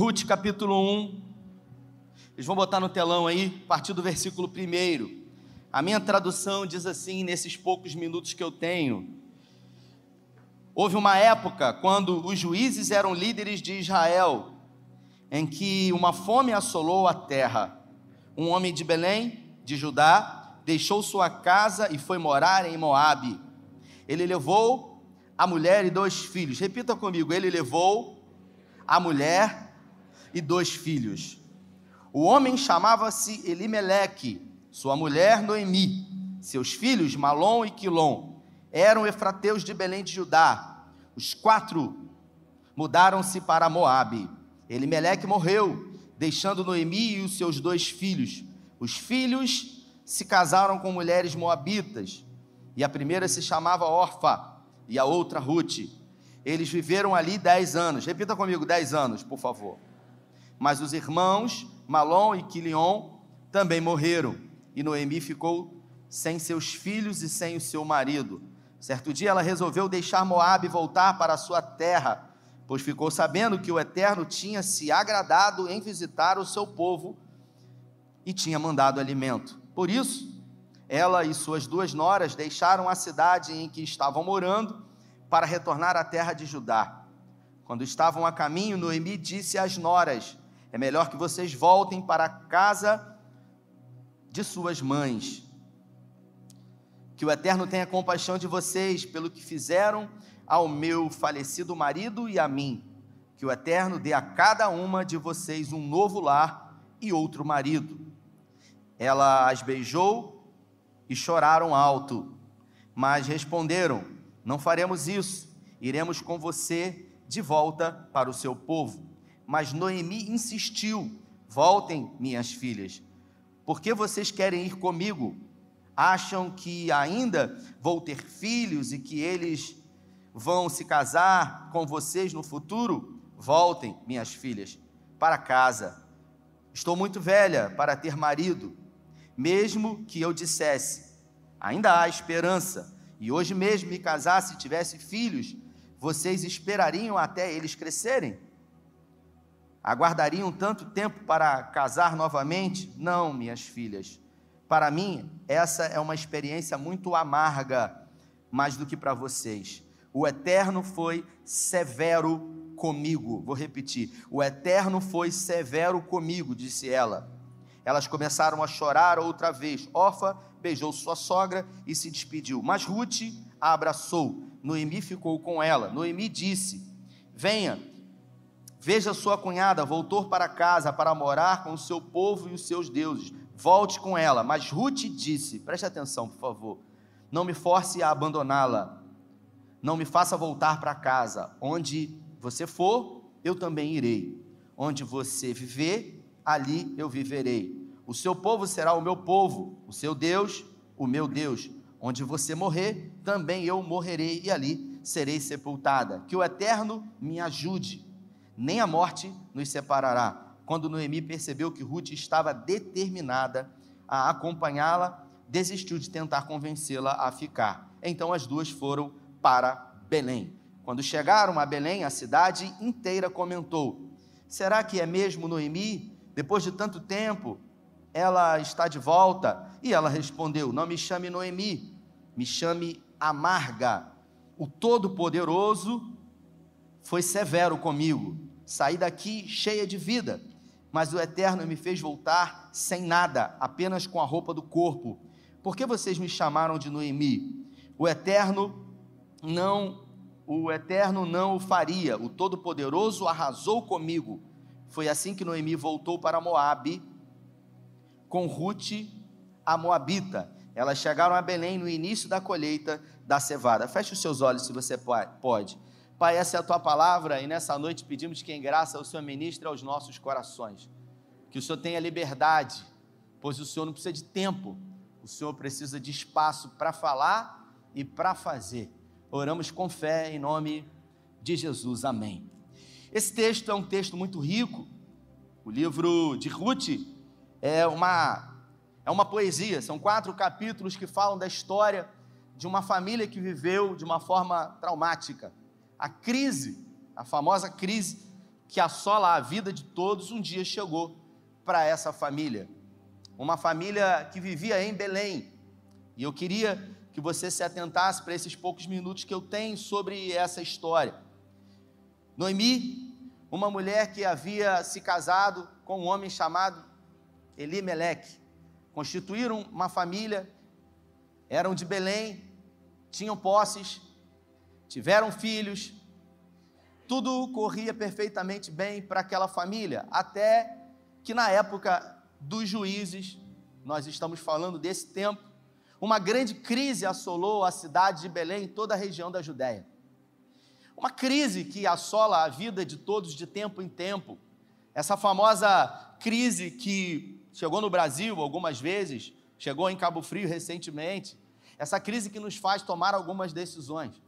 Ruth capítulo 1. Eles vão botar no telão aí, a partir do versículo 1. A minha tradução diz assim, nesses poucos minutos que eu tenho. Houve uma época quando os juízes eram líderes de Israel, em que uma fome assolou a terra. Um homem de Belém, de Judá, deixou sua casa e foi morar em Moabe. Ele levou a mulher e dois filhos. Repita comigo, ele levou a mulher e dois filhos. O homem chamava-se Elimeleque, sua mulher Noemi, seus filhos Malom e Quilom, eram efrateus de Belém de Judá. Os quatro mudaram-se para Moabe. Elimeleque morreu, deixando Noemi e os seus dois filhos. Os filhos se casaram com mulheres moabitas, e a primeira se chamava Orfa e a outra Ruth. Eles viveram ali dez anos. Repita comigo, dez anos, por favor. Mas os irmãos Malom e Quilion também morreram, e Noemi ficou sem seus filhos e sem o seu marido. Certo dia ela resolveu deixar Moabe e voltar para a sua terra, pois ficou sabendo que o Eterno tinha se agradado em visitar o seu povo e tinha mandado alimento. Por isso, ela e suas duas noras deixaram a cidade em que estavam morando para retornar à terra de Judá. Quando estavam a caminho, Noemi disse às noras: É melhor que vocês voltem para a casa de suas mães que o Eterno tenha compaixão de vocês pelo que fizeram ao meu falecido marido e a mim. Que o Eterno dê a cada uma de vocês um novo lar e outro marido. Ela as beijou e choraram alto, mas responderam: Não faremos isso, iremos com você de volta para o seu povo. Mas Noemi insistiu: Voltem, minhas filhas, porque vocês querem ir comigo? acham que ainda vou ter filhos e que eles vão se casar com vocês no futuro? Voltem, minhas filhas, para casa. Estou muito velha para ter marido. Mesmo que eu dissesse, ainda há esperança, e hoje mesmo me casasse e tivesse filhos, vocês esperariam até eles crescerem? Aguardariam tanto tempo para casar novamente? Não, minhas filhas. Para mim, essa é uma experiência muito amarga, mais do que para vocês. O Eterno foi severo comigo. Vou repetir. O Eterno foi severo comigo, disse ela. Elas começaram a chorar outra vez. Orfa beijou sua sogra e se despediu. Mas Ruth a abraçou. Noemi ficou com ela. Noemi disse: Venha, veja sua cunhada, voltou para casa para morar com o seu povo e os seus deuses volte com ela. Mas Ruth disse: preste atenção, por favor, não me force a abandoná-la, não me faça voltar para casa. Onde você for, eu também irei. Onde você viver, ali eu viverei. O seu povo será o meu povo, o seu Deus, o meu Deus. Onde você morrer, também eu morrerei e ali serei sepultada. Que o Eterno me ajude, nem a morte nos separará quando Noemi percebeu que Ruth estava determinada a acompanhá-la, desistiu de tentar convencê-la a ficar. Então as duas foram para Belém. Quando chegaram a Belém, a cidade inteira comentou: Será que é mesmo Noemi? Depois de tanto tempo, ela está de volta? E ela respondeu: Não me chame Noemi, me chame Amarga. O Todo-Poderoso foi severo comigo. Saí daqui cheia de vida mas o Eterno me fez voltar sem nada, apenas com a roupa do corpo. Por que vocês me chamaram de Noemi? O Eterno não, o Eterno não o faria. O Todo-Poderoso arrasou comigo. Foi assim que Noemi voltou para Moabe com Ruth, a moabita. Elas chegaram a Belém no início da colheita da cevada. Feche os seus olhos se você pode. Pai, essa é a tua palavra e nessa noite pedimos que em graça o Senhor ministre aos nossos corações. Que o Senhor tenha liberdade, pois o Senhor não precisa de tempo, o Senhor precisa de espaço para falar e para fazer. Oramos com fé em nome de Jesus. Amém. Esse texto é um texto muito rico. O livro de Ruth é uma é uma poesia, são quatro capítulos que falam da história de uma família que viveu de uma forma traumática a crise, a famosa crise que assola a vida de todos um dia chegou para essa família. Uma família que vivia em Belém. E eu queria que você se atentasse para esses poucos minutos que eu tenho sobre essa história. Noemi, uma mulher que havia se casado com um homem chamado Elimeleque, constituíram uma família, eram de Belém, tinham posses, tiveram filhos, tudo corria perfeitamente bem para aquela família, até que na época dos juízes, nós estamos falando desse tempo, uma grande crise assolou a cidade de Belém e toda a região da Judéia. Uma crise que assola a vida de todos de tempo em tempo. Essa famosa crise que chegou no Brasil algumas vezes, chegou em Cabo Frio recentemente. Essa crise que nos faz tomar algumas decisões.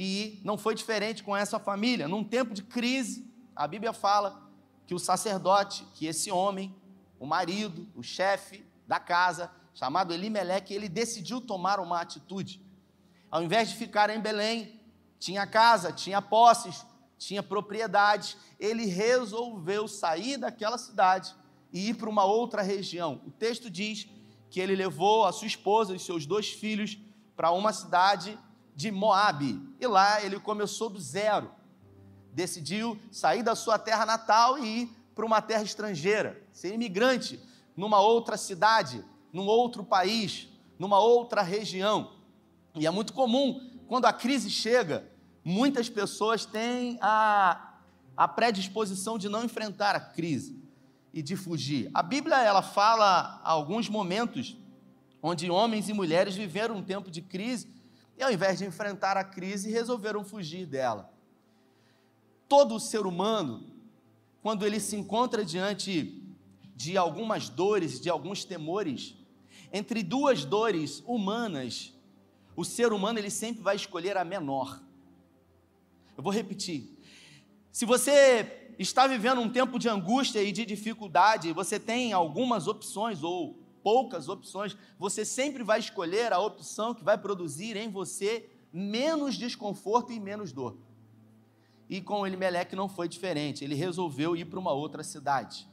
E não foi diferente com essa família. Num tempo de crise, a Bíblia fala que o sacerdote, que esse homem, o marido, o chefe da casa, chamado Elimeleque, ele decidiu tomar uma atitude. Ao invés de ficar em Belém, tinha casa, tinha posses, tinha propriedades, ele resolveu sair daquela cidade e ir para uma outra região. O texto diz que ele levou a sua esposa e seus dois filhos para uma cidade de Moabe. E lá ele começou do zero. Decidiu sair da sua terra natal e ir para uma terra estrangeira, ser imigrante numa outra cidade, num outro país, numa outra região. E é muito comum, quando a crise chega, muitas pessoas têm a, a predisposição de não enfrentar a crise e de fugir. A Bíblia ela fala alguns momentos onde homens e mulheres viveram um tempo de crise e ao invés de enfrentar a crise, resolveram fugir dela. Todo ser humano, quando ele se encontra diante de algumas dores, de alguns temores, entre duas dores humanas, o ser humano ele sempre vai escolher a menor. Eu vou repetir. Se você está vivendo um tempo de angústia e de dificuldade, você tem algumas opções ou poucas opções, você sempre vai escolher a opção que vai produzir em você menos desconforto e menos dor. E com Elimelec não foi diferente, ele resolveu ir para uma outra cidade.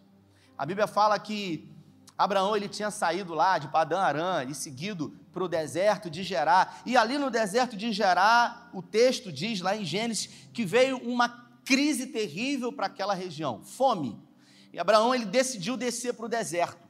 A Bíblia fala que Abraão ele tinha saído lá de Padã Arã e seguido para o deserto de Gerá. E ali no deserto de Gerá, o texto diz lá em Gênesis que veio uma crise terrível para aquela região, fome. E Abraão ele decidiu descer para o deserto.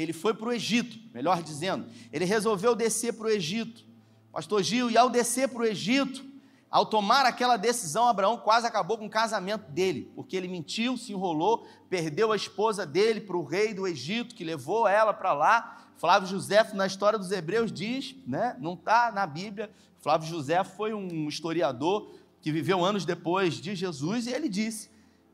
Ele foi para o Egito, melhor dizendo, ele resolveu descer para o Egito. Pastor Gil, e ao descer para o Egito, ao tomar aquela decisão, Abraão quase acabou com o casamento dele, porque ele mentiu, se enrolou, perdeu a esposa dele para o rei do Egito, que levou ela para lá. Flávio José, na história dos Hebreus, diz, né, não está na Bíblia, Flávio José foi um historiador que viveu anos depois de Jesus, e ele disse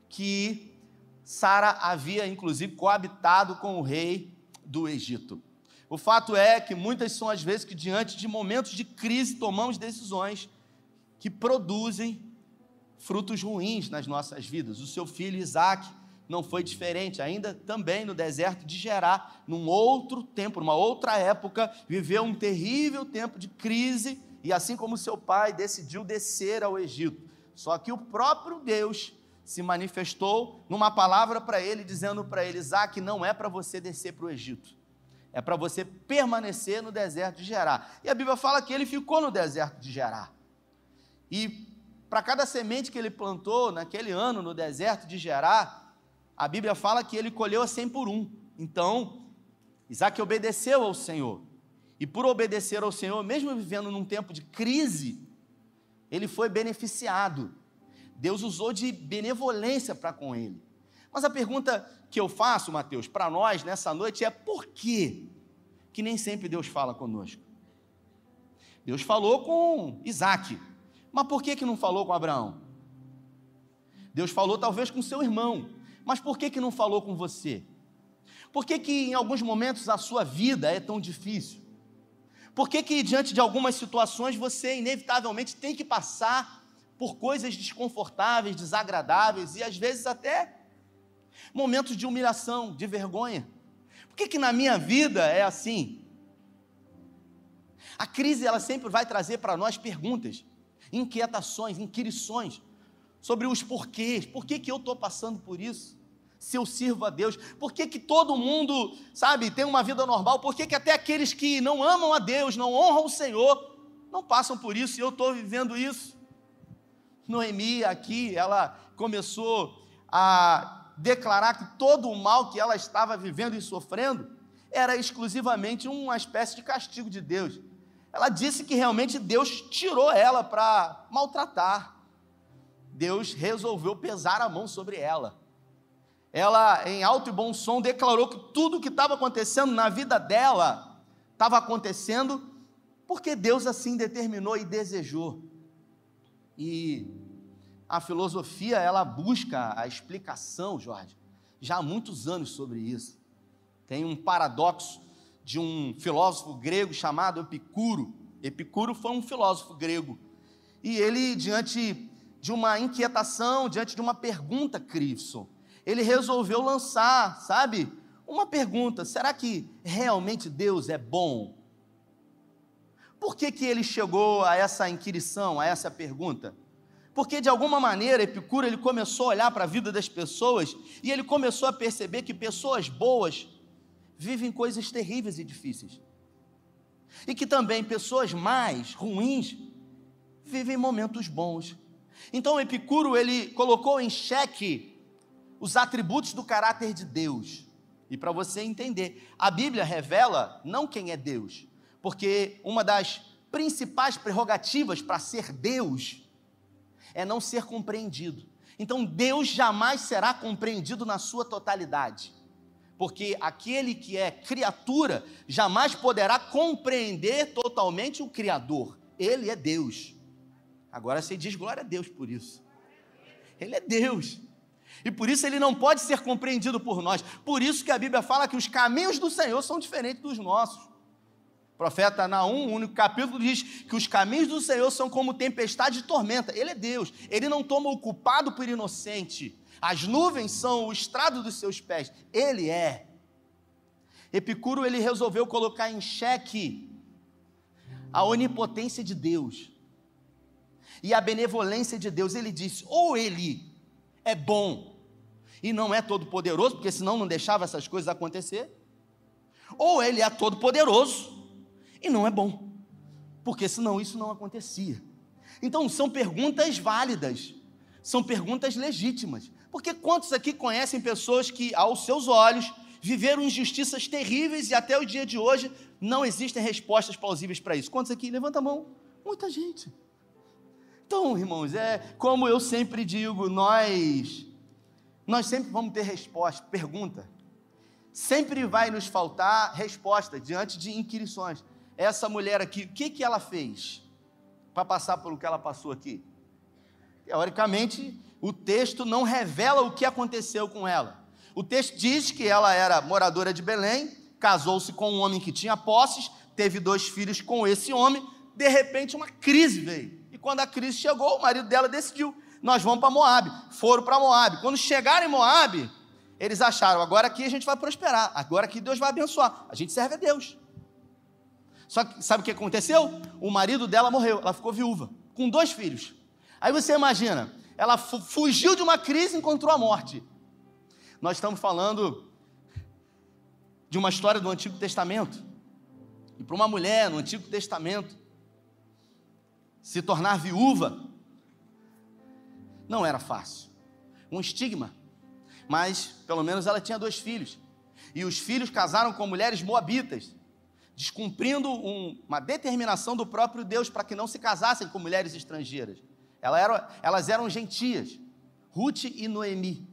que Sara havia, inclusive, coabitado com o rei do Egito. O fato é que muitas são as vezes que, diante de momentos de crise, tomamos decisões que produzem frutos ruins nas nossas vidas. O seu filho Isaac não foi diferente, ainda também no deserto de Gerá, num outro tempo, numa outra época, viveu um terrível tempo de crise, e assim como seu pai decidiu descer ao Egito. Só que o próprio Deus se manifestou numa palavra para ele, dizendo para ele: Isaac, não é para você descer para o Egito, é para você permanecer no deserto de Gerá. E a Bíblia fala que ele ficou no deserto de Gerá. E para cada semente que ele plantou naquele ano no deserto de Gerar, a Bíblia fala que ele colheu a cem por um. Então, Isaac obedeceu ao Senhor. E por obedecer ao Senhor, mesmo vivendo num tempo de crise, ele foi beneficiado. Deus usou de benevolência para com ele. Mas a pergunta que eu faço, Mateus, para nós nessa noite é por que que nem sempre Deus fala conosco? Deus falou com Isaac, mas por que, que não falou com Abraão? Deus falou talvez com seu irmão, mas por que, que não falou com você? Por que, que em alguns momentos a sua vida é tão difícil? Por que, que diante de algumas situações você inevitavelmente tem que passar por coisas desconfortáveis, desagradáveis e às vezes até momentos de humilhação, de vergonha? Por que, que na minha vida é assim? A crise ela sempre vai trazer para nós perguntas inquietações, inquirições sobre os porquês, por que, que eu estou passando por isso? Se eu sirvo a Deus, por que, que todo mundo, sabe, tem uma vida normal, por que, que até aqueles que não amam a Deus, não honram o Senhor, não passam por isso e eu estou vivendo isso? Noemi aqui, ela começou a declarar que todo o mal que ela estava vivendo e sofrendo era exclusivamente uma espécie de castigo de Deus. Ela disse que realmente Deus tirou ela para maltratar. Deus resolveu pesar a mão sobre ela. Ela, em alto e bom som, declarou que tudo o que estava acontecendo na vida dela estava acontecendo porque Deus assim determinou e desejou. E a filosofia, ela busca a explicação, Jorge, já há muitos anos sobre isso. Tem um paradoxo de um filósofo grego chamado Epicuro. Epicuro foi um filósofo grego. E ele, diante de uma inquietação, diante de uma pergunta, Crivson, ele resolveu lançar, sabe, uma pergunta: será que realmente Deus é bom? Por que, que ele chegou a essa inquirição, a essa pergunta? Porque de alguma maneira Epicuro ele começou a olhar para a vida das pessoas e ele começou a perceber que pessoas boas vivem coisas terríveis e difíceis. E que também pessoas mais ruins vivem momentos bons. Então Epicuro ele colocou em xeque os atributos do caráter de Deus. E para você entender, a Bíblia revela não quem é Deus, porque uma das principais prerrogativas para ser Deus é não ser compreendido. Então Deus jamais será compreendido na sua totalidade, porque aquele que é criatura jamais poderá compreender totalmente o Criador. Ele é Deus. Agora você diz glória a Deus por isso. Ele é Deus. E por isso ele não pode ser compreendido por nós. Por isso que a Bíblia fala que os caminhos do Senhor são diferentes dos nossos. O profeta Naum, o único capítulo, diz que os caminhos do Senhor são como tempestade e tormenta. Ele é Deus, ele não toma o culpado por inocente. As nuvens são o estrado dos seus pés. Ele é. Epicuro ele resolveu colocar em xeque a onipotência de Deus e a benevolência de Deus. Ele disse: ou ele é bom e não é todo poderoso, porque senão não deixava essas coisas acontecer, ou ele é todo poderoso e não é bom, porque senão isso não acontecia. Então são perguntas válidas, são perguntas legítimas, porque quantos aqui conhecem pessoas que, aos seus olhos, viveram injustiças terríveis e até o dia de hoje não existem respostas plausíveis para isso? Quantos aqui? Levanta a mão. Muita gente. Então, irmãos, é como eu sempre digo, nós nós sempre vamos ter resposta, pergunta. Sempre vai nos faltar resposta diante de inquirições essa mulher aqui, o que, que ela fez para passar pelo que ela passou aqui? Teoricamente, o texto não revela o que aconteceu com ela. O texto diz que ela era moradora de Belém, casou-se com um homem que tinha posses, teve dois filhos com esse homem, de repente uma crise veio. E quando a crise chegou, o marido dela decidiu: nós vamos para Moab. Foram para Moab. Quando chegaram em Moab, eles acharam: agora aqui a gente vai prosperar, agora aqui Deus vai abençoar. A gente serve a Deus. Só que sabe o que aconteceu? O marido dela morreu, ela ficou viúva, com dois filhos. Aí você imagina, ela fugiu de uma crise e encontrou a morte. Nós estamos falando de uma história do Antigo Testamento. E para uma mulher no Antigo Testamento se tornar viúva não era fácil. Um estigma. Mas pelo menos ela tinha dois filhos. E os filhos casaram com mulheres moabitas descumprindo um, uma determinação do próprio Deus para que não se casassem com mulheres estrangeiras. Elas eram, gentias, Ruth e Noemi.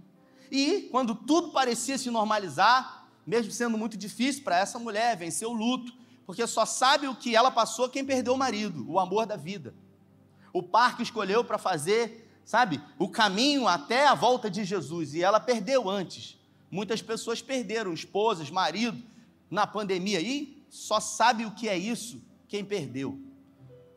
E quando tudo parecia se normalizar, mesmo sendo muito difícil para essa mulher vencer o luto, porque só sabe o que ela passou quem perdeu o marido, o amor da vida. O par que escolheu para fazer, sabe, o caminho até a volta de Jesus, e ela perdeu antes. Muitas pessoas perderam esposas, marido, na pandemia. E só sabe o que é isso quem perdeu.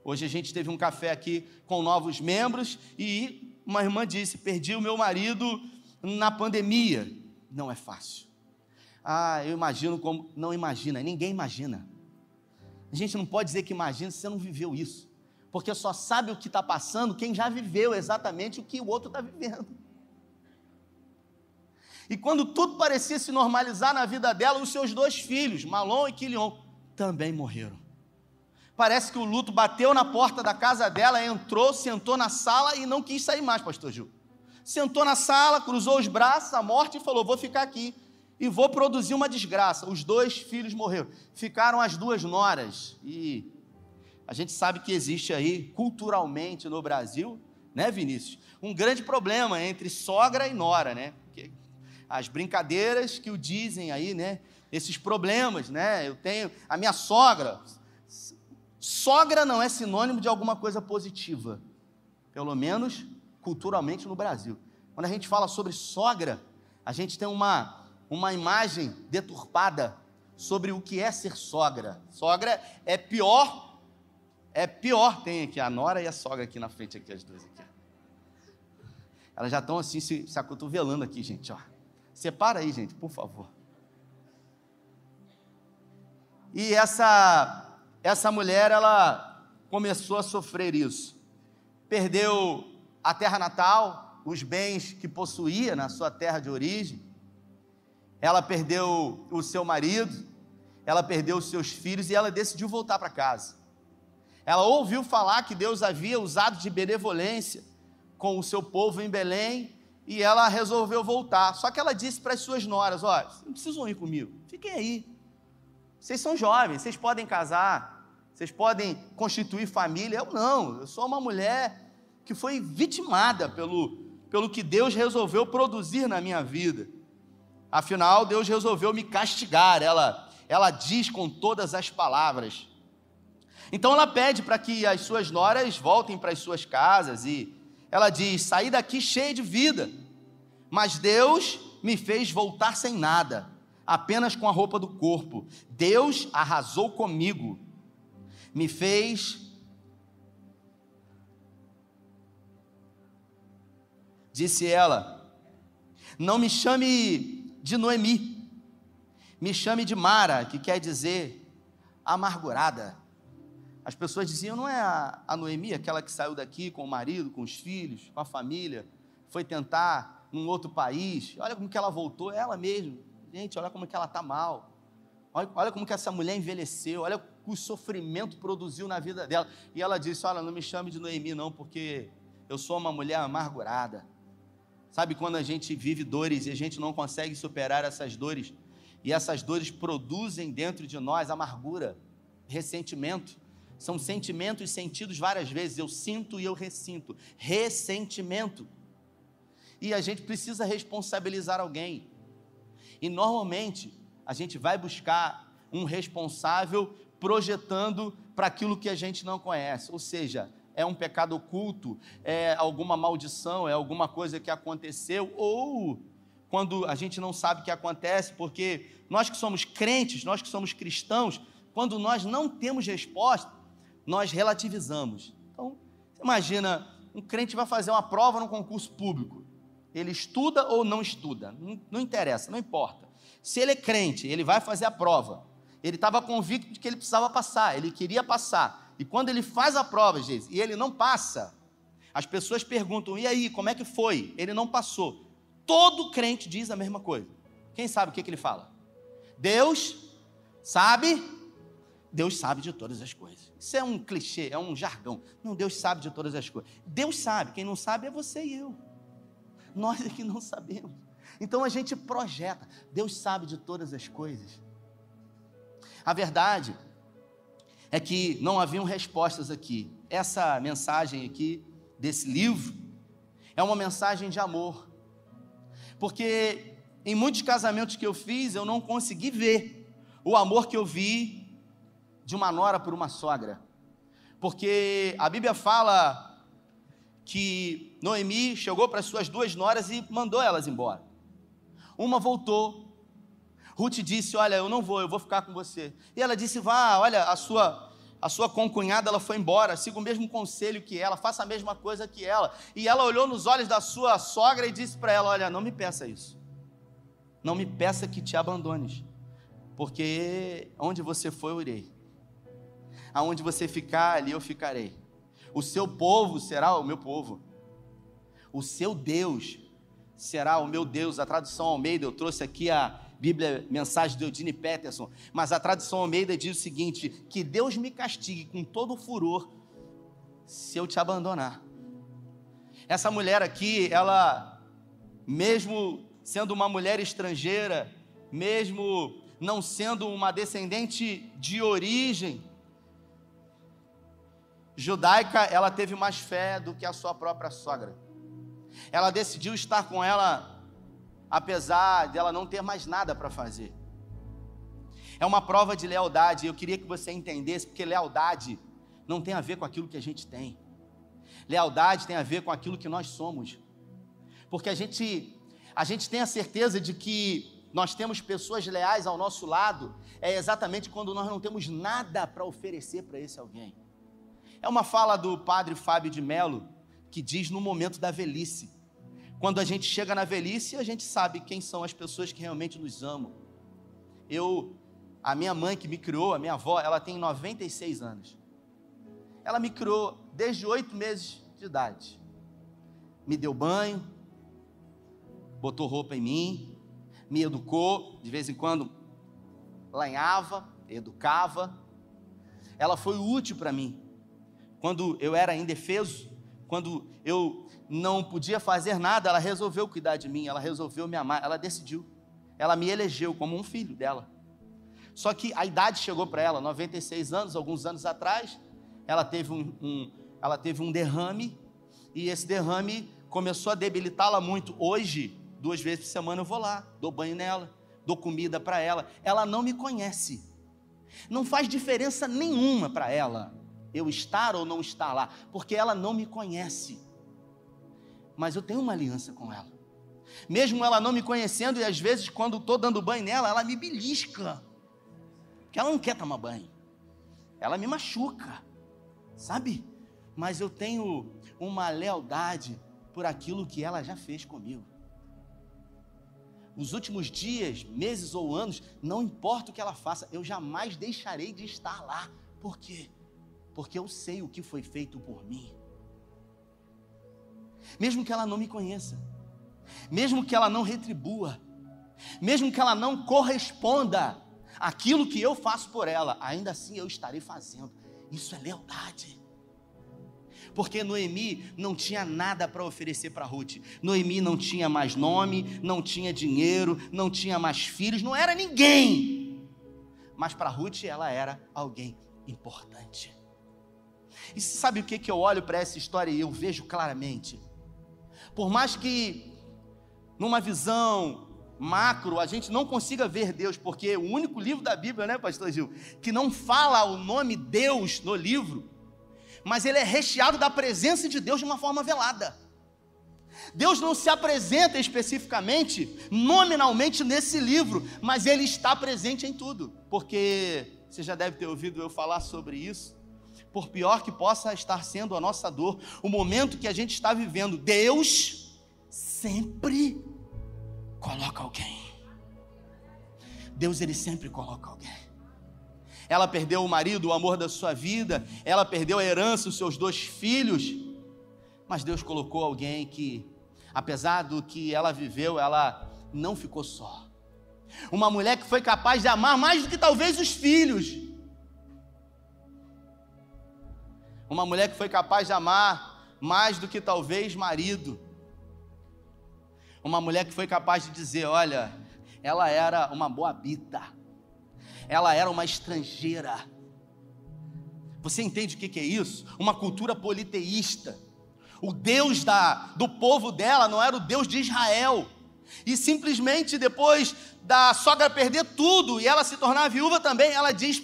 Hoje a gente teve um café aqui com novos membros e uma irmã disse: Perdi o meu marido na pandemia. Não é fácil. Ah, eu imagino como. Não imagina, ninguém imagina. A gente não pode dizer que imagina se você não viveu isso. Porque só sabe o que está passando quem já viveu exatamente o que o outro está vivendo. E quando tudo parecia se normalizar na vida dela, os seus dois filhos, Malon e Quilion, também morreram. Parece que o luto bateu na porta da casa dela, entrou, sentou na sala e não quis sair mais, pastor Gil. Sentou na sala, cruzou os braços, a morte e falou: Vou ficar aqui e vou produzir uma desgraça. Os dois filhos morreram. Ficaram as duas noras. E a gente sabe que existe aí, culturalmente no Brasil, né, Vinícius? Um grande problema entre sogra e nora, né? As brincadeiras que o dizem aí, né? Esses problemas, né? Eu tenho a minha sogra. Sogra não é sinônimo de alguma coisa positiva, pelo menos culturalmente no Brasil. Quando a gente fala sobre sogra, a gente tem uma uma imagem deturpada sobre o que é ser sogra. Sogra é pior, é pior. Tem aqui a nora e a sogra aqui na frente, aqui as duas aqui. Elas já estão assim se, se acotovelando aqui, gente. Ó. Separa aí, gente, por favor. E essa essa mulher, ela começou a sofrer isso. Perdeu a terra natal, os bens que possuía na sua terra de origem ela perdeu o seu marido, ela perdeu os seus filhos e ela decidiu voltar para casa. Ela ouviu falar que Deus havia usado de benevolência com o seu povo em Belém e ela resolveu voltar. Só que ela disse para as suas noras: Olha, não precisam ir comigo, fiquem aí. Vocês são jovens, vocês podem casar, vocês podem constituir família. Eu não, eu sou uma mulher que foi vitimada pelo, pelo que Deus resolveu produzir na minha vida. Afinal, Deus resolveu me castigar. Ela, ela diz com todas as palavras. Então ela pede para que as suas noras voltem para as suas casas e ela diz: saí daqui cheia de vida, mas Deus me fez voltar sem nada, apenas com a roupa do corpo. Deus arrasou comigo, me fez. Disse ela: Não me chame de Noemi. Me chame de Mara, que quer dizer amargurada. As pessoas diziam, não é a, a Noemi, aquela que saiu daqui com o marido, com os filhos, com a família, foi tentar num outro país. Olha como que ela voltou, ela mesma. Gente, olha como que ela está mal. Olha, olha, como que essa mulher envelheceu, olha o sofrimento produziu na vida dela. E ela disse: Olha, não me chame de Noemi, não, porque eu sou uma mulher amargurada. Sabe quando a gente vive dores e a gente não consegue superar essas dores? E essas dores produzem dentro de nós amargura, ressentimento. São sentimentos sentidos várias vezes. Eu sinto e eu ressinto. Ressentimento. E a gente precisa responsabilizar alguém. E normalmente a gente vai buscar um responsável projetando para aquilo que a gente não conhece. Ou seja, é um pecado oculto, é alguma maldição, é alguma coisa que aconteceu, ou quando a gente não sabe o que acontece, porque nós que somos crentes, nós que somos cristãos, quando nós não temos resposta, nós relativizamos. Então, imagina, um crente vai fazer uma prova no concurso público. Ele estuda ou não estuda? Não, não interessa, não importa. Se ele é crente, ele vai fazer a prova. Ele estava convicto de que ele precisava passar, ele queria passar. E quando ele faz a prova, gente, e ele não passa, as pessoas perguntam: e aí, como é que foi? Ele não passou. Todo crente diz a mesma coisa. Quem sabe o que, que ele fala? Deus sabe, Deus sabe de todas as coisas. Isso é um clichê, é um jargão. Não, Deus sabe de todas as coisas. Deus sabe, quem não sabe é você e eu. Nós é que não sabemos. Então a gente projeta. Deus sabe de todas as coisas. A verdade é que não haviam respostas aqui. Essa mensagem aqui, desse livro, é uma mensagem de amor. Porque em muitos casamentos que eu fiz, eu não consegui ver o amor que eu vi de uma nora por uma sogra. Porque a Bíblia fala que Noemi chegou para as suas duas noras e mandou elas embora. Uma voltou, Ruth disse: Olha, eu não vou, eu vou ficar com você. E ela disse: Vá, olha, a sua a sua concunhada ela foi embora, siga o mesmo conselho que ela, faça a mesma coisa que ela. E ela olhou nos olhos da sua sogra e disse para ela: Olha, não me peça isso. Não me peça que te abandones, porque onde você for eu irei. Aonde você ficar, ali eu ficarei. O seu povo será o meu povo. O seu Deus será o meu Deus. A tradução Almeida, eu trouxe aqui a Bíblia, mensagem de Eudine Peterson, mas a tradução Almeida diz o seguinte: que Deus me castigue com todo furor se eu te abandonar. Essa mulher aqui, ela, mesmo sendo uma mulher estrangeira, mesmo não sendo uma descendente de origem judaica, ela teve mais fé do que a sua própria sogra. Ela decidiu estar com ela, apesar dela não ter mais nada para fazer. É uma prova de lealdade, eu queria que você entendesse, porque lealdade não tem a ver com aquilo que a gente tem. Lealdade tem a ver com aquilo que nós somos. Porque a gente, a gente tem a certeza de que nós temos pessoas leais ao nosso lado, é exatamente quando nós não temos nada para oferecer para esse alguém. É uma fala do padre Fábio de Melo, que diz no momento da velhice. Quando a gente chega na velhice, a gente sabe quem são as pessoas que realmente nos amam. Eu, a minha mãe que me criou, a minha avó, ela tem 96 anos. Ela me criou desde oito meses de idade. Me deu banho, botou roupa em mim, me educou, de vez em quando lanhava, educava. Ela foi útil para mim. Quando eu era indefeso, quando eu não podia fazer nada, ela resolveu cuidar de mim, ela resolveu me amar, ela decidiu. Ela me elegeu como um filho dela. Só que a idade chegou para ela, 96 anos, alguns anos atrás, ela teve um, um, ela teve um derrame e esse derrame começou a debilitá-la muito. Hoje, duas vezes por semana eu vou lá, dou banho nela, dou comida para ela. Ela não me conhece. Não faz diferença nenhuma para ela eu estar ou não estar lá, porque ela não me conhece. Mas eu tenho uma aliança com ela. Mesmo ela não me conhecendo, e às vezes, quando estou dando banho nela, ela me belisca. Porque ela não quer tomar banho. Ela me machuca sabe? Mas eu tenho uma lealdade por aquilo que ela já fez comigo. Os últimos dias, meses ou anos, não importa o que ela faça, eu jamais deixarei de estar lá. Por quê? Porque eu sei o que foi feito por mim. Mesmo que ela não me conheça, mesmo que ela não retribua, mesmo que ela não corresponda àquilo que eu faço por ela, ainda assim eu estarei fazendo isso é lealdade. Porque Noemi não tinha nada para oferecer para Ruth. Noemi não tinha mais nome, não tinha dinheiro, não tinha mais filhos, não era ninguém. Mas para Ruth ela era alguém importante. E sabe o que, que eu olho para essa história e eu vejo claramente? Por mais que numa visão macro, a gente não consiga ver Deus, porque o único livro da Bíblia, né, Pastor Gil, que não fala o nome Deus no livro, mas ele é recheado da presença de Deus de uma forma velada. Deus não se apresenta especificamente, nominalmente nesse livro, mas ele está presente em tudo, porque você já deve ter ouvido eu falar sobre isso. Por pior que possa estar sendo a nossa dor, o momento que a gente está vivendo, Deus sempre coloca alguém. Deus ele sempre coloca alguém. Ela perdeu o marido, o amor da sua vida, ela perdeu a herança, os seus dois filhos, mas Deus colocou alguém que, apesar do que ela viveu, ela não ficou só. Uma mulher que foi capaz de amar mais do que talvez os filhos. Uma mulher que foi capaz de amar mais do que talvez marido. Uma mulher que foi capaz de dizer: olha, ela era uma boabita, ela era uma estrangeira. Você entende o que é isso? Uma cultura politeísta. O Deus da, do povo dela não era o Deus de Israel. E simplesmente depois da sogra perder tudo e ela se tornar viúva também, ela diz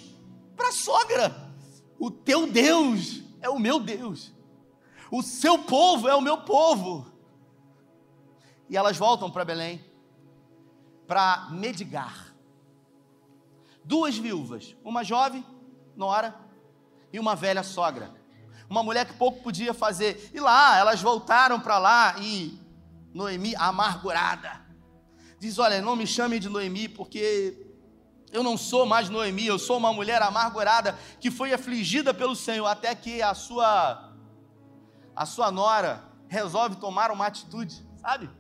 para a sogra: O teu Deus é o meu Deus, o seu povo é o meu povo. E elas voltam para Belém para medigar. Duas viúvas, uma jovem, Nora, e uma velha sogra. Uma mulher que pouco podia fazer. E lá, elas voltaram para lá e Noemi, amargurada, diz: Olha, não me chame de Noemi, porque eu não sou mais Noemi, eu sou uma mulher amargurada que foi afligida pelo Senhor até que a sua a sua nora resolve tomar uma atitude, sabe?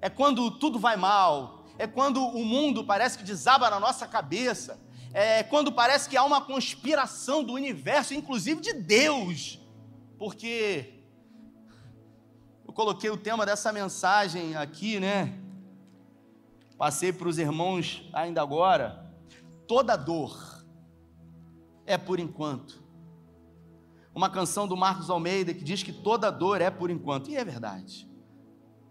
É quando tudo vai mal, é quando o mundo parece que desaba na nossa cabeça, é quando parece que há uma conspiração do universo, inclusive de Deus, porque eu coloquei o tema dessa mensagem aqui, né? Passei para os irmãos ainda agora. Toda dor é por enquanto. Uma canção do Marcos Almeida que diz que toda dor é por enquanto. E é verdade.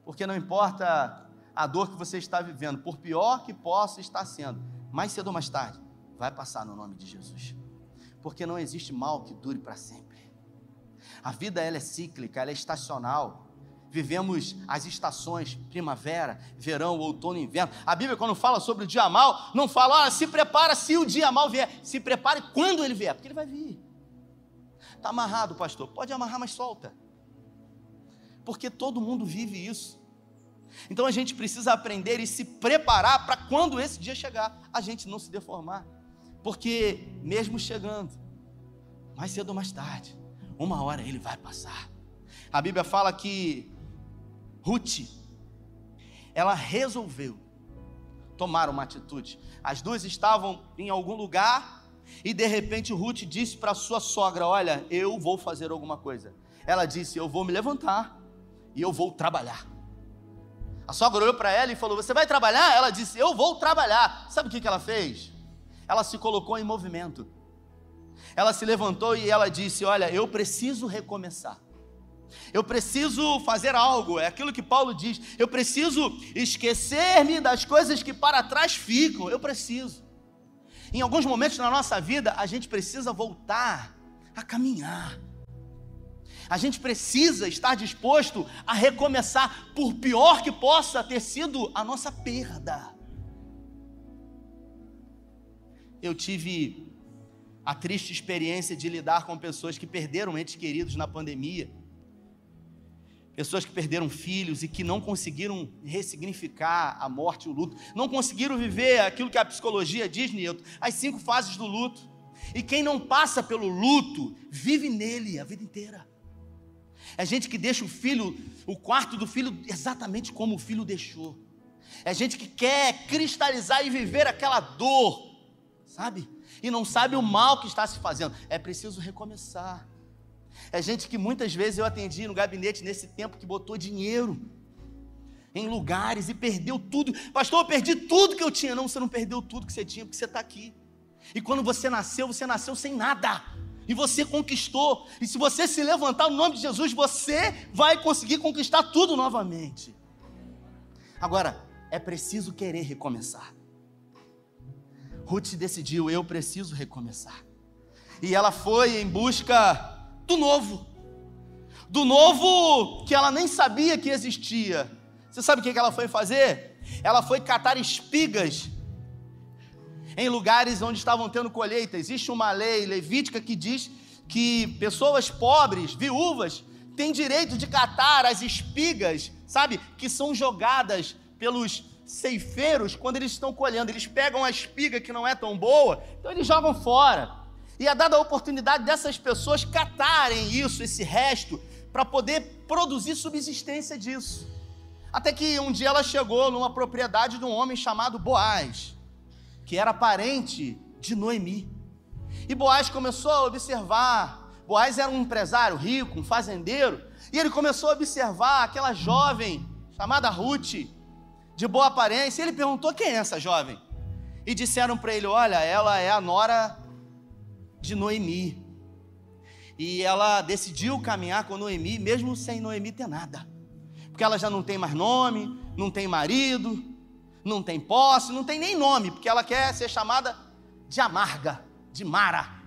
Porque não importa a dor que você está vivendo, por pior que possa estar sendo, mais cedo ou mais tarde, vai passar no nome de Jesus. Porque não existe mal que dure para sempre. A vida ela é cíclica, ela é estacional. Vivemos as estações, primavera, verão, outono, inverno. A Bíblia, quando fala sobre o dia mal, não fala, ah, se prepara se o dia mal vier. Se prepare quando ele vier, porque ele vai vir. Está amarrado, pastor. Pode amarrar, mas solta. Porque todo mundo vive isso. Então a gente precisa aprender e se preparar para quando esse dia chegar, a gente não se deformar. Porque mesmo chegando, mais cedo ou mais tarde, uma hora ele vai passar. A Bíblia fala que Ruth, ela resolveu tomar uma atitude. As duas estavam em algum lugar e de repente Ruth disse para sua sogra: Olha, eu vou fazer alguma coisa. Ela disse: Eu vou me levantar e eu vou trabalhar. A sogra olhou para ela e falou: Você vai trabalhar? Ela disse: Eu vou trabalhar. Sabe o que ela fez? Ela se colocou em movimento. Ela se levantou e ela disse: Olha, eu preciso recomeçar. Eu preciso fazer algo, é aquilo que Paulo diz. Eu preciso esquecer-me das coisas que para trás ficam. Eu preciso. Em alguns momentos na nossa vida, a gente precisa voltar a caminhar. A gente precisa estar disposto a recomeçar, por pior que possa ter sido a nossa perda. Eu tive a triste experiência de lidar com pessoas que perderam entes queridos na pandemia Pessoas que perderam filhos e que não conseguiram ressignificar a morte e o luto, não conseguiram viver aquilo que a psicologia diz, Nilton, as cinco fases do luto. E quem não passa pelo luto, vive nele a vida inteira. É gente que deixa o filho, o quarto do filho, exatamente como o filho deixou. É gente que quer cristalizar e viver aquela dor, sabe? E não sabe o mal que está se fazendo. É preciso recomeçar. É gente que muitas vezes eu atendi no gabinete nesse tempo que botou dinheiro em lugares e perdeu tudo. Pastor, eu perdi tudo que eu tinha. Não, você não perdeu tudo que você tinha, porque você está aqui. E quando você nasceu, você nasceu sem nada. E você conquistou. E se você se levantar no nome de Jesus, você vai conseguir conquistar tudo novamente. Agora, é preciso querer recomeçar. Ruth decidiu, eu preciso recomeçar. E ela foi em busca do novo. Do novo que ela nem sabia que existia. Você sabe o que ela foi fazer? Ela foi catar espigas em lugares onde estavam tendo colheita. Existe uma lei levítica que diz que pessoas pobres, viúvas, têm direito de catar as espigas, sabe, que são jogadas pelos ceifeiros quando eles estão colhendo. Eles pegam a espiga que não é tão boa, então eles jogam fora. E é dada a oportunidade dessas pessoas catarem isso, esse resto, para poder produzir subsistência disso. Até que um dia ela chegou numa propriedade de um homem chamado Boaz, que era parente de Noemi. E Boaz começou a observar. Boaz era um empresário rico, um fazendeiro, e ele começou a observar aquela jovem chamada Ruth, de boa aparência. E ele perguntou: quem é essa jovem? E disseram para ele: Olha, ela é a nora de Noemi. E ela decidiu caminhar com Noemi, mesmo sem Noemi ter nada. Porque ela já não tem mais nome, não tem marido, não tem posse, não tem nem nome, porque ela quer ser chamada de amarga, de Mara.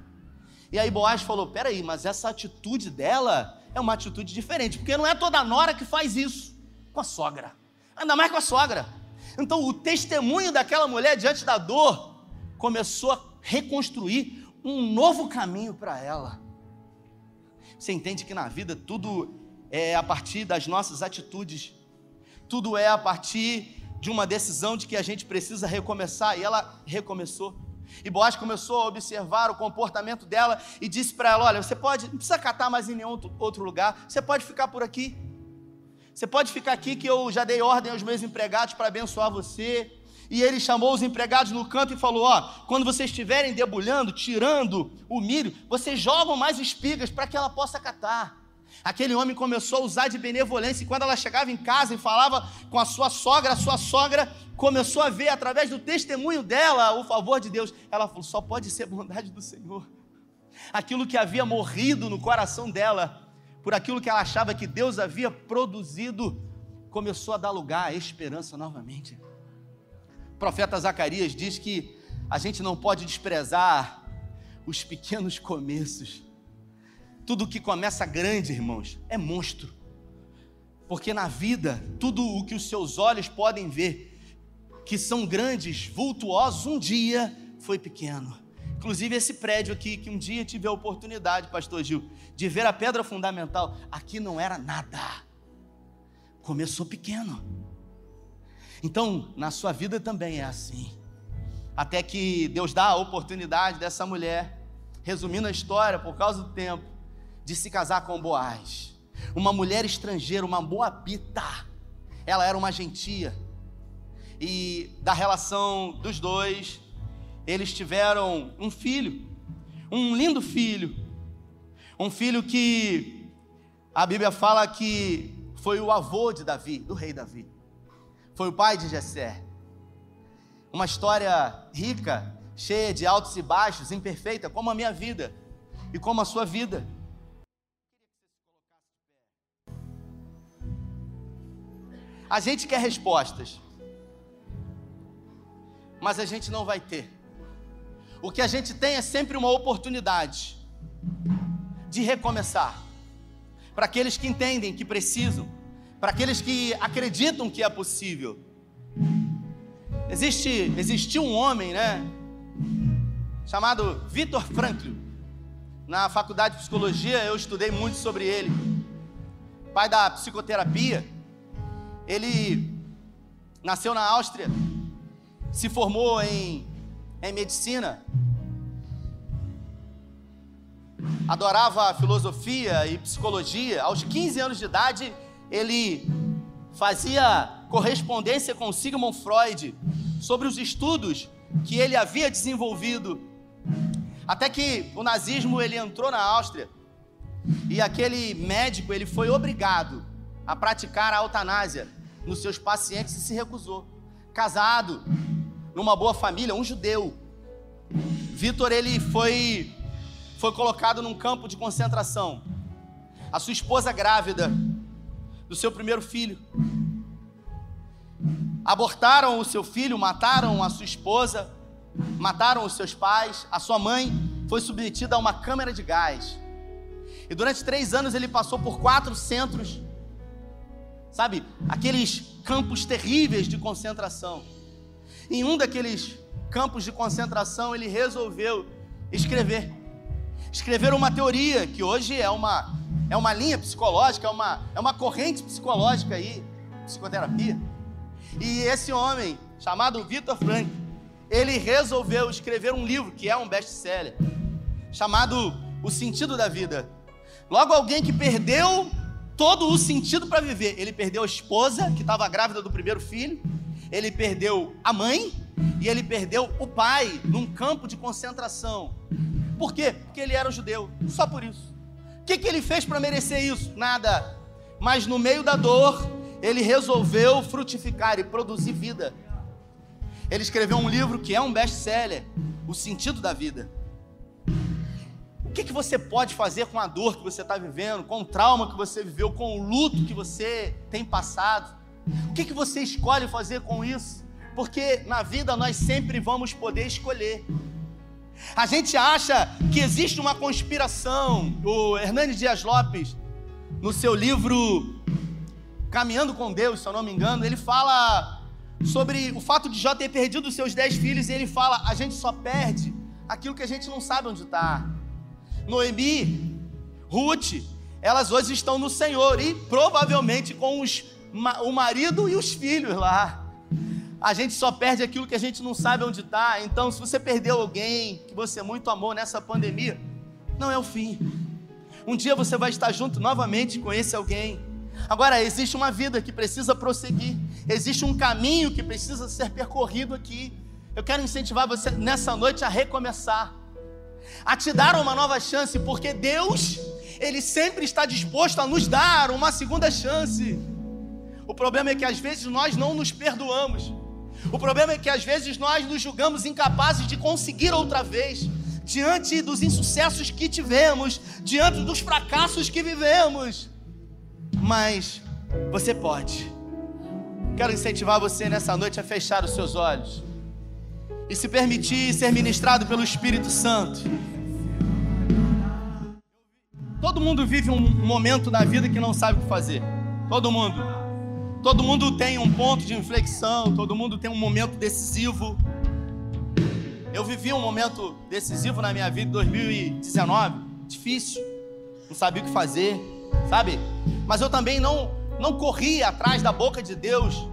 E aí Boaz falou: peraí, mas essa atitude dela é uma atitude diferente, porque não é toda nora que faz isso com a sogra, ainda mais com a sogra. Então o testemunho daquela mulher diante da dor começou a reconstruir um novo caminho para ela. Você entende que na vida tudo é a partir das nossas atitudes, tudo é a partir de uma decisão de que a gente precisa recomeçar, e ela recomeçou. E Boaz começou a observar o comportamento dela e disse para ela: Olha, você pode, não precisa catar mais em nenhum outro lugar, você pode ficar por aqui. Você pode ficar aqui que eu já dei ordem aos meus empregados para abençoar você. E ele chamou os empregados no canto e falou: Ó, quando vocês estiverem debulhando, tirando o milho, vocês jogam mais espigas para que ela possa catar. Aquele homem começou a usar de benevolência, e quando ela chegava em casa e falava com a sua sogra, a sua sogra começou a ver através do testemunho dela o favor de Deus. Ela falou: só pode ser bondade do Senhor. Aquilo que havia morrido no coração dela, por aquilo que ela achava que Deus havia produzido, começou a dar lugar à esperança novamente. O profeta Zacarias diz que a gente não pode desprezar os pequenos começos. Tudo que começa grande, irmãos, é monstro. Porque na vida, tudo o que os seus olhos podem ver, que são grandes, vultuosos, um dia foi pequeno. Inclusive esse prédio aqui, que um dia tive a oportunidade, pastor Gil, de ver a pedra fundamental, aqui não era nada. Começou pequeno. Então, na sua vida também é assim. Até que Deus dá a oportunidade dessa mulher, resumindo a história por causa do tempo, de se casar com Boaz. Uma mulher estrangeira, uma moabita. Ela era uma gentia e da relação dos dois, eles tiveram um filho, um lindo filho, um filho que a Bíblia fala que foi o avô de Davi, do rei Davi, foi o pai de Jessé. Uma história rica, cheia de altos e baixos, imperfeita, como a minha vida e como a sua vida. A gente quer respostas mas a gente não vai ter. O que a gente tem é sempre uma oportunidade de recomeçar. Para aqueles que entendem que precisam, para aqueles que acreditam que é possível. Existe, existiu um homem, né, chamado Victor Frankl. Na faculdade de psicologia eu estudei muito sobre ele. Pai da psicoterapia. Ele nasceu na Áustria se formou em, em medicina, adorava filosofia e psicologia. Aos 15 anos de idade, ele fazia correspondência com Sigmund Freud sobre os estudos que ele havia desenvolvido. Até que o nazismo ele entrou na Áustria e aquele médico ele foi obrigado a praticar a eutanásia nos seus pacientes e se recusou. Casado, numa boa família, um judeu. Vitor ele foi foi colocado num campo de concentração. A sua esposa grávida do seu primeiro filho. Abortaram o seu filho, mataram a sua esposa, mataram os seus pais. A sua mãe foi submetida a uma câmara de gás. E durante três anos ele passou por quatro centros, sabe, aqueles campos terríveis de concentração. Em um daqueles campos de concentração, ele resolveu escrever. Escrever uma teoria, que hoje é uma, é uma linha psicológica, é uma, é uma corrente psicológica aí, psicoterapia. E esse homem, chamado Victor Frank, ele resolveu escrever um livro que é um best-seller, chamado O Sentido da Vida. Logo, alguém que perdeu todo o sentido para viver. Ele perdeu a esposa, que estava grávida do primeiro filho, ele perdeu a mãe e ele perdeu o pai num campo de concentração. Por quê? Porque ele era judeu, só por isso. Que, que ele fez para merecer isso? Nada. Mas no meio da dor, ele resolveu frutificar e produzir vida. Ele escreveu um livro que é um best-seller, O Sentido da Vida. O que, que você pode fazer com a dor que você está vivendo, com o trauma que você viveu, com o luto que você tem passado? O que, que você escolhe fazer com isso? Porque na vida nós sempre vamos poder escolher. A gente acha que existe uma conspiração. O Hernani Dias Lopes, no seu livro Caminhando com Deus, se eu não me engano, ele fala sobre o fato de Jó ter perdido seus dez filhos e ele fala: a gente só perde aquilo que a gente não sabe onde está. Noemi, Ruth, elas hoje estão no Senhor e provavelmente com os o marido e os filhos lá. A gente só perde aquilo que a gente não sabe onde está. Então, se você perdeu alguém que você muito amou nessa pandemia, não é o fim. Um dia você vai estar junto novamente com esse alguém. Agora, existe uma vida que precisa prosseguir, existe um caminho que precisa ser percorrido aqui. Eu quero incentivar você nessa noite a recomeçar, a te dar uma nova chance, porque Deus, Ele sempre está disposto a nos dar uma segunda chance. O problema é que às vezes nós não nos perdoamos. O problema é que às vezes nós nos julgamos incapazes de conseguir outra vez, diante dos insucessos que tivemos, diante dos fracassos que vivemos. Mas você pode. Quero incentivar você nessa noite a fechar os seus olhos e se permitir ser ministrado pelo Espírito Santo. Todo mundo vive um momento na vida que não sabe o que fazer. Todo mundo. Todo mundo tem um ponto de inflexão, todo mundo tem um momento decisivo. Eu vivi um momento decisivo na minha vida em 2019, difícil, não sabia o que fazer, sabe? Mas eu também não não corri atrás da boca de Deus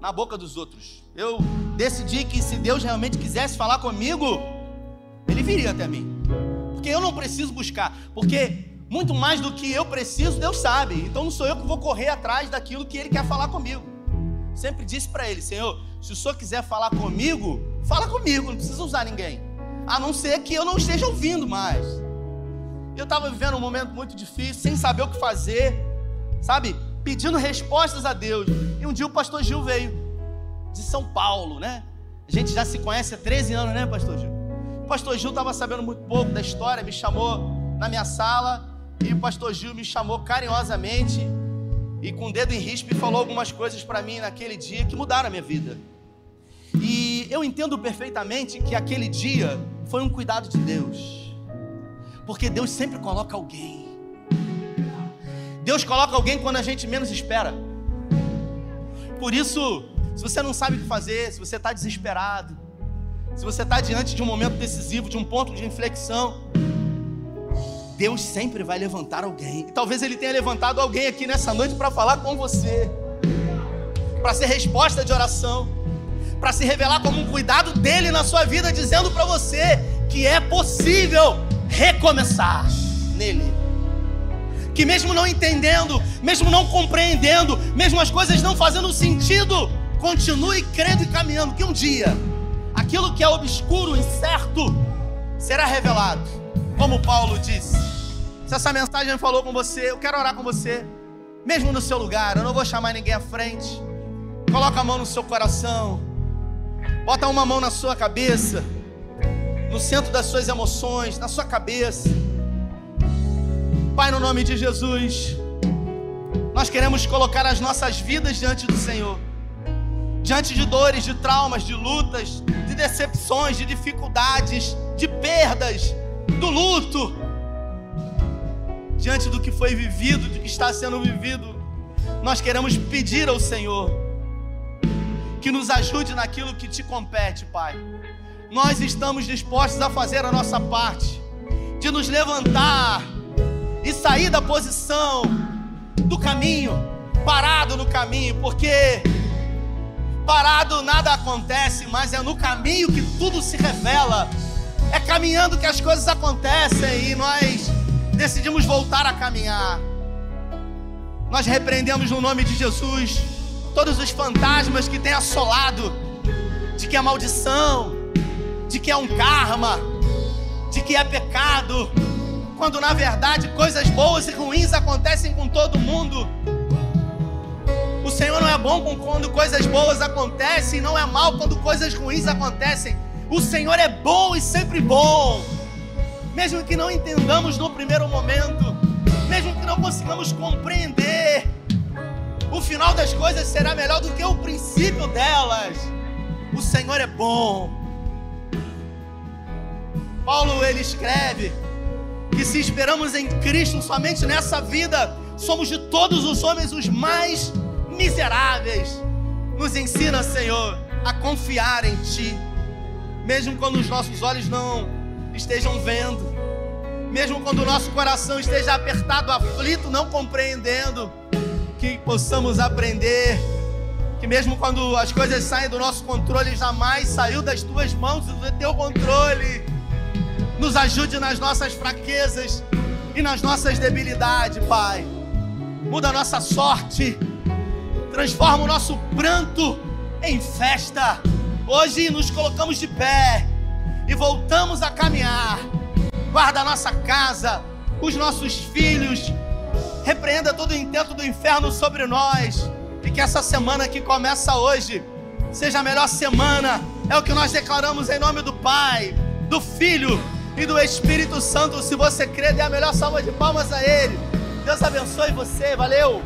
na boca dos outros. Eu decidi que se Deus realmente quisesse falar comigo, ele viria até mim. Porque eu não preciso buscar, porque muito mais do que eu preciso, Deus sabe. Então não sou eu que vou correr atrás daquilo que Ele quer falar comigo. Sempre disse para Ele: Senhor, se o Senhor quiser falar comigo, fala comigo, não precisa usar ninguém. A não ser que eu não esteja ouvindo mais. Eu estava vivendo um momento muito difícil, sem saber o que fazer, sabe? Pedindo respostas a Deus. E um dia o pastor Gil veio, de São Paulo, né? A gente já se conhece há 13 anos, né, pastor Gil? O pastor Gil estava sabendo muito pouco da história, me chamou na minha sala e o pastor Gil me chamou carinhosamente e com o dedo em risco falou algumas coisas para mim naquele dia que mudaram a minha vida. E eu entendo perfeitamente que aquele dia foi um cuidado de Deus. Porque Deus sempre coloca alguém. Deus coloca alguém quando a gente menos espera. Por isso, se você não sabe o que fazer, se você está desesperado, se você está diante de um momento decisivo, de um ponto de inflexão, Deus sempre vai levantar alguém. E talvez Ele tenha levantado alguém aqui nessa noite para falar com você, para ser resposta de oração, para se revelar como um cuidado dele na sua vida, dizendo para você que é possível recomeçar nele. Que mesmo não entendendo, mesmo não compreendendo, mesmo as coisas não fazendo sentido, continue crendo e caminhando, que um dia aquilo que é obscuro, incerto, será revelado como Paulo disse. Se essa mensagem falou com você, eu quero orar com você, mesmo no seu lugar. Eu não vou chamar ninguém à frente. Coloca a mão no seu coração. Bota uma mão na sua cabeça, no centro das suas emoções, na sua cabeça. Pai, no nome de Jesus, nós queremos colocar as nossas vidas diante do Senhor, diante de dores, de traumas, de lutas, de decepções, de dificuldades, de perdas do luto, diante do que foi vivido, do que está sendo vivido, nós queremos pedir ao Senhor que nos ajude naquilo que te compete, Pai. Nós estamos dispostos a fazer a nossa parte, de nos levantar e sair da posição do caminho, parado no caminho, porque parado nada acontece, mas é no caminho que tudo se revela. É caminhando que as coisas acontecem e nós decidimos voltar a caminhar. Nós repreendemos no nome de Jesus todos os fantasmas que têm assolado de que é maldição, de que é um karma, de que é pecado, quando na verdade coisas boas e ruins acontecem com todo mundo. O Senhor não é bom quando coisas boas acontecem, não é mal quando coisas ruins acontecem. O Senhor é bom e sempre bom. Mesmo que não entendamos no primeiro momento, mesmo que não consigamos compreender, o final das coisas será melhor do que o princípio delas. O Senhor é bom. Paulo ele escreve que se esperamos em Cristo somente nessa vida, somos de todos os homens os mais miseráveis. Nos ensina, Senhor, a confiar em Ti mesmo quando os nossos olhos não estejam vendo, mesmo quando o nosso coração esteja apertado, aflito, não compreendendo, que possamos aprender que mesmo quando as coisas saem do nosso controle, jamais saiu das tuas mãos e do teu controle. Nos ajude nas nossas fraquezas e nas nossas debilidades, Pai. Muda a nossa sorte, transforma o nosso pranto em festa. Hoje nos colocamos de pé e voltamos a caminhar. Guarda a nossa casa, os nossos filhos. Repreenda todo o intento do inferno sobre nós. E que essa semana que começa hoje seja a melhor semana. É o que nós declaramos em nome do Pai, do Filho e do Espírito Santo. Se você crê, dê a melhor salva de palmas a Ele. Deus abençoe você. Valeu!